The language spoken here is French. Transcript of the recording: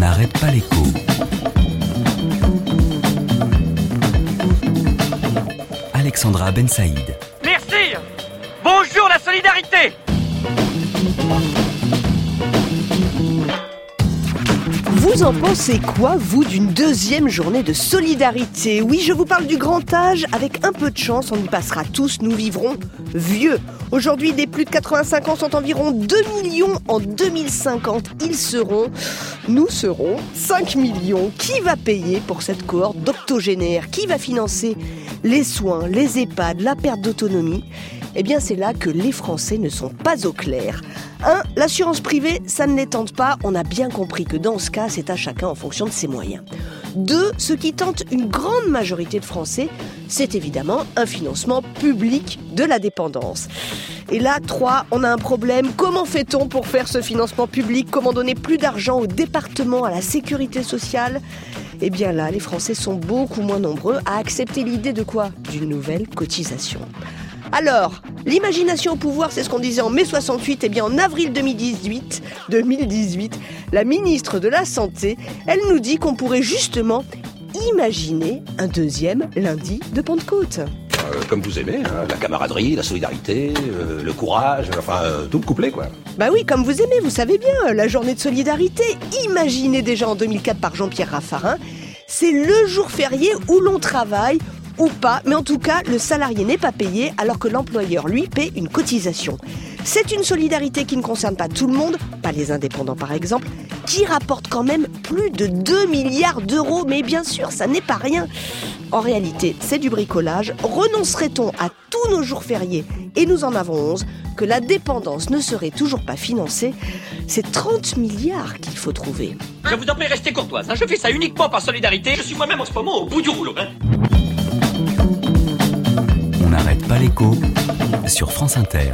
n'arrête pas l'écho. Alexandra Ben Saïd. Merci Bonjour la solidarité Vous en pensez quoi, vous, d'une deuxième journée de solidarité? Oui, je vous parle du grand âge. Avec un peu de chance, on y passera tous. Nous vivrons vieux. Aujourd'hui, des plus de 85 ans sont environ 2 millions. En 2050, ils seront, nous serons 5 millions. Qui va payer pour cette cohorte d'octogénaires? Qui va financer les soins, les EHPAD, la perte d'autonomie? Eh bien c'est là que les Français ne sont pas au clair. 1. L'assurance privée, ça ne les tente pas. On a bien compris que dans ce cas, c'est à chacun en fonction de ses moyens. 2. Ce qui tente une grande majorité de Français, c'est évidemment un financement public de la dépendance. Et là, 3. On a un problème. Comment fait-on pour faire ce financement public? Comment donner plus d'argent au département, à la sécurité sociale? Eh bien là, les Français sont beaucoup moins nombreux à accepter l'idée de quoi? D'une nouvelle cotisation. Alors, l'imagination au pouvoir, c'est ce qu'on disait en mai 68, et bien en avril 2018, 2018, la ministre de la Santé, elle nous dit qu'on pourrait justement imaginer un deuxième lundi de Pentecôte. Comme vous aimez, hein, la camaraderie, la solidarité, euh, le courage, enfin euh, tout le couplet quoi. Bah oui, comme vous aimez, vous savez bien, la journée de solidarité, imaginée déjà en 2004 par Jean-Pierre Raffarin, c'est le jour férié où l'on travaille, ou pas, mais en tout cas, le salarié n'est pas payé alors que l'employeur, lui, paie une cotisation. C'est une solidarité qui ne concerne pas tout le monde, pas les indépendants par exemple, qui rapporte quand même plus de 2 milliards d'euros, mais bien sûr, ça n'est pas rien. En réalité, c'est du bricolage. Renoncerait-on à tous nos jours fériés, et nous en avons 11, que la dépendance ne serait toujours pas financée? C'est 30 milliards qu'il faut trouver. Je vous en prie, restez courtoise. hein. Je fais ça uniquement par solidarité. Je suis moi-même en ce moment au bout du rouleau. hein. On n'arrête pas l'écho sur France Inter.